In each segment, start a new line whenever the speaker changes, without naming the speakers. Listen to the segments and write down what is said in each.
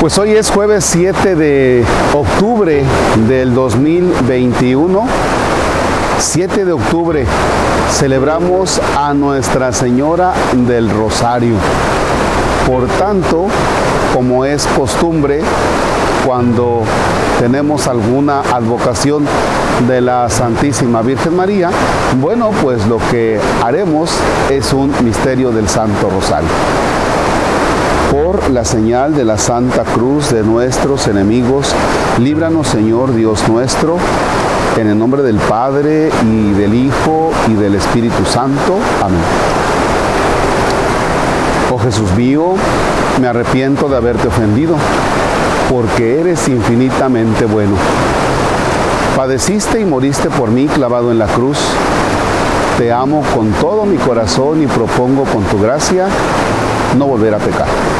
Pues hoy es jueves 7 de octubre del 2021. 7 de octubre celebramos a Nuestra Señora del Rosario. Por tanto, como es costumbre, cuando tenemos alguna advocación de la Santísima Virgen María, bueno, pues lo que haremos es un misterio del Santo Rosario la señal de la Santa Cruz de nuestros enemigos, líbranos Señor Dios nuestro, en el nombre del Padre y del Hijo y del Espíritu Santo. Amén. Oh Jesús mío, me arrepiento de haberte ofendido, porque eres infinitamente bueno. Padeciste y moriste por mí clavado en la cruz. Te amo con todo mi corazón y propongo con tu gracia no volver a pecar.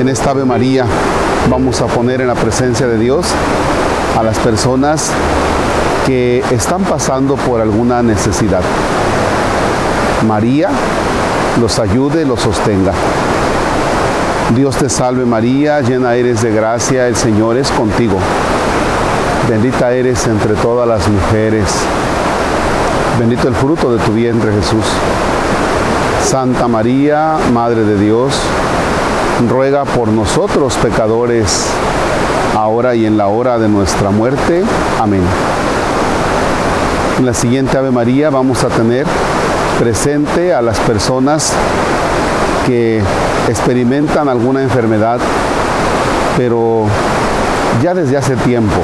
En esta Ave María vamos a poner en la presencia de Dios a las personas que están pasando por alguna necesidad. María los ayude, los sostenga. Dios te salve María, llena eres de gracia, el Señor es contigo. Bendita eres entre todas las mujeres Bendito el fruto de tu vientre Jesús. Santa María, Madre de Dios, ruega por nosotros pecadores, ahora y en la hora de nuestra muerte. Amén. En la siguiente Ave María vamos a tener presente a las personas que experimentan alguna enfermedad, pero ya desde hace tiempo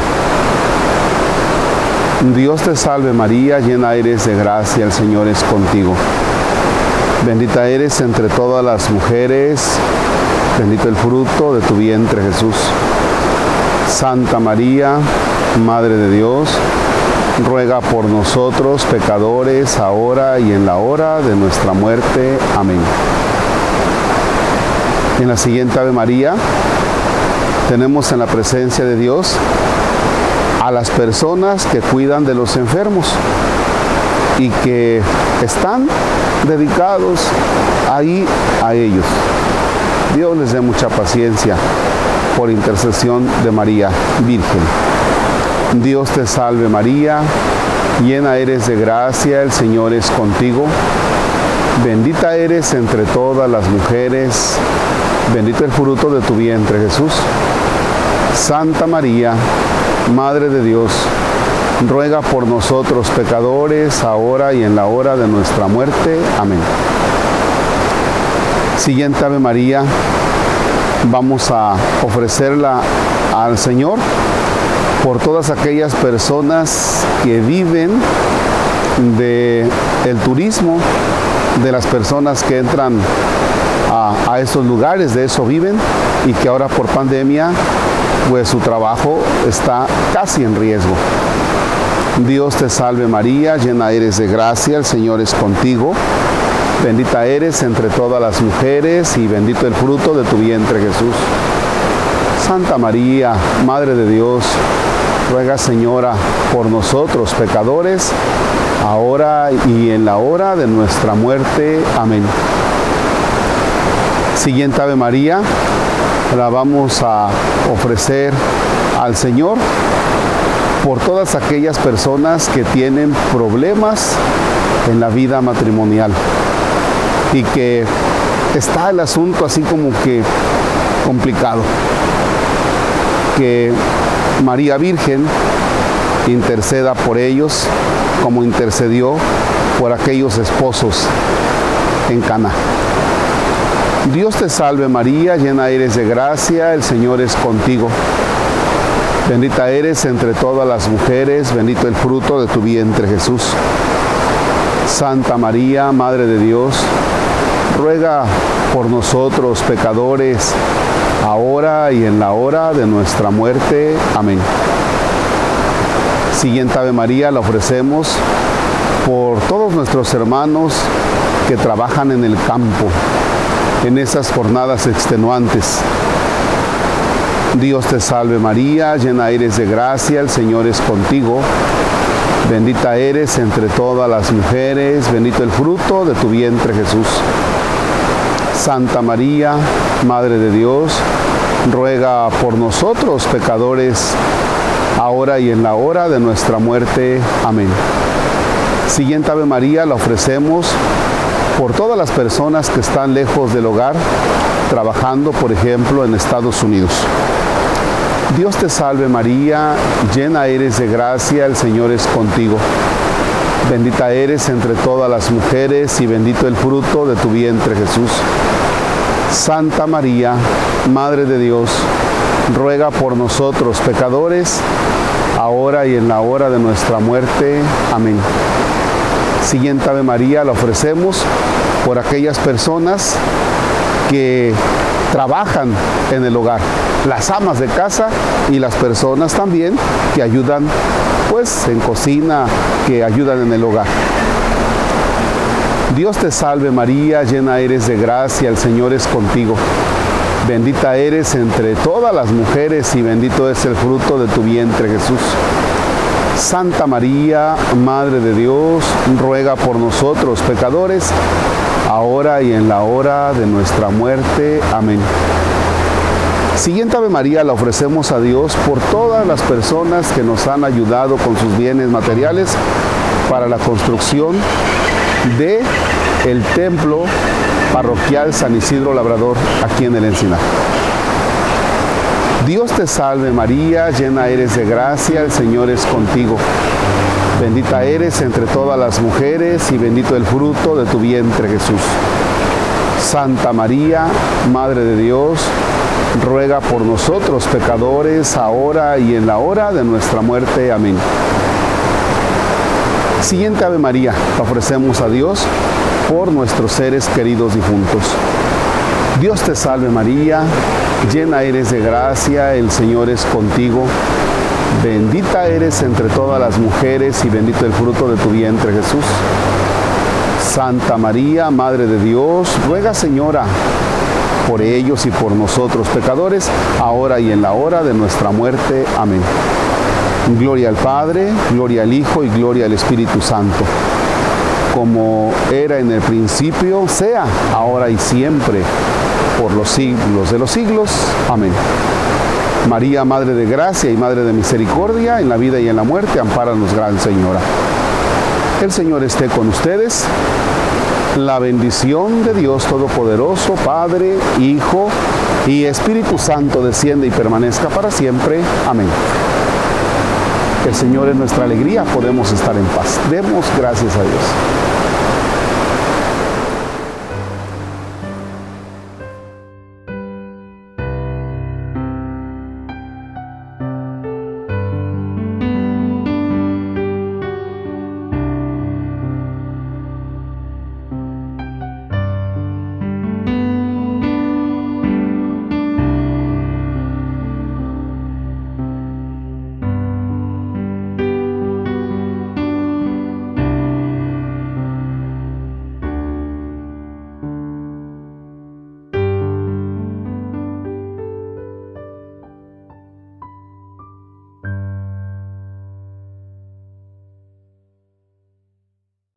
Dios te salve María, llena eres de gracia, el Señor es contigo. Bendita eres entre todas las mujeres, bendito el fruto de tu vientre Jesús. Santa María, Madre de Dios, ruega por nosotros pecadores, ahora y en la hora de nuestra muerte. Amén. En la siguiente Ave María tenemos en la presencia de Dios a las personas que cuidan de los enfermos y que están dedicados ahí a ellos. Dios les dé mucha paciencia por intercesión de María Virgen. Dios te salve María, llena eres de gracia, el Señor es contigo. Bendita eres entre todas las mujeres, bendito el fruto de tu vientre Jesús. Santa María, Madre de Dios, ruega por nosotros pecadores, ahora y en la hora de nuestra muerte. Amén. Siguiente Ave María, vamos a ofrecerla al Señor por todas aquellas personas que viven de el turismo, de las personas que entran a, a esos lugares, de eso viven y que ahora por pandemia pues su trabajo está casi en riesgo. Dios te salve María, llena eres de gracia, el Señor es contigo. Bendita eres entre todas las mujeres y bendito el fruto de tu vientre Jesús. Santa María, Madre de Dios, ruega Señora por nosotros pecadores, ahora y en la hora de nuestra muerte. Amén. Siguiente Ave María, la vamos a ofrecer al Señor por todas aquellas personas que tienen problemas en la vida matrimonial y que está el asunto así como que complicado. Que María Virgen interceda por ellos como intercedió por aquellos esposos en Cana. Dios te salve María, llena eres de gracia, el Señor es contigo. Bendita eres entre todas las mujeres, bendito el fruto de tu vientre Jesús. Santa María, Madre de Dios, ruega por nosotros pecadores, ahora y en la hora de nuestra muerte. Amén. Siguiente Ave María la ofrecemos por todos nuestros hermanos que trabajan en el campo, en esas jornadas extenuantes. Dios te salve María, llena eres de gracia, el Señor es contigo. Bendita eres entre todas las mujeres, bendito el fruto de tu vientre Jesús. Santa María, Madre de Dios, ruega por nosotros pecadores, ahora y en la hora de nuestra muerte. Amén. Siguiente Ave María la ofrecemos por todas las personas que están lejos del hogar, trabajando, por ejemplo, en Estados Unidos. Dios te salve María, llena eres de gracia, el Señor es contigo. Bendita eres entre todas las mujeres y bendito el fruto de tu vientre Jesús. Santa María, Madre de Dios, ruega por nosotros pecadores, ahora y en la hora de nuestra muerte. Amén. Siguiente Ave María la ofrecemos por aquellas personas que trabajan en el hogar, las amas de casa y las personas también que ayudan pues en cocina, que ayudan en el hogar. Dios te salve María, llena eres de gracia, el Señor es contigo. Bendita eres entre todas las mujeres y bendito es el fruto de tu vientre Jesús. Santa María, Madre de Dios, ruega por nosotros pecadores, ahora y en la hora de nuestra muerte. Amén. Siguiente Ave María la ofrecemos a Dios por todas las personas que nos han ayudado con sus bienes materiales para la construcción de el templo parroquial San Isidro Labrador aquí en el Encinar. Dios te salve María, llena eres de gracia, el Señor es contigo. Bendita eres entre todas las mujeres y bendito el fruto de tu vientre Jesús. Santa María, Madre de Dios, ruega por nosotros pecadores, ahora y en la hora de nuestra muerte. Amén. Siguiente Ave María, la ofrecemos a Dios por nuestros seres queridos difuntos. Dios te salve María, llena eres de gracia, el Señor es contigo. Bendita eres entre todas las mujeres y bendito el fruto de tu vientre Jesús. Santa María, Madre de Dios, ruega Señora por ellos y por nosotros pecadores, ahora y en la hora de nuestra muerte. Amén. Gloria al Padre, gloria al Hijo y gloria al Espíritu Santo, como era en el principio, sea ahora y siempre, por los siglos de los siglos. Amén. María, Madre de Gracia y Madre de Misericordia, en la vida y en la muerte, ampáranos, Gran Señora. El Señor esté con ustedes. La bendición de Dios Todopoderoso, Padre, Hijo y Espíritu Santo desciende y permanezca para siempre. Amén. El Señor es nuestra alegría, podemos estar en paz. Demos gracias a Dios.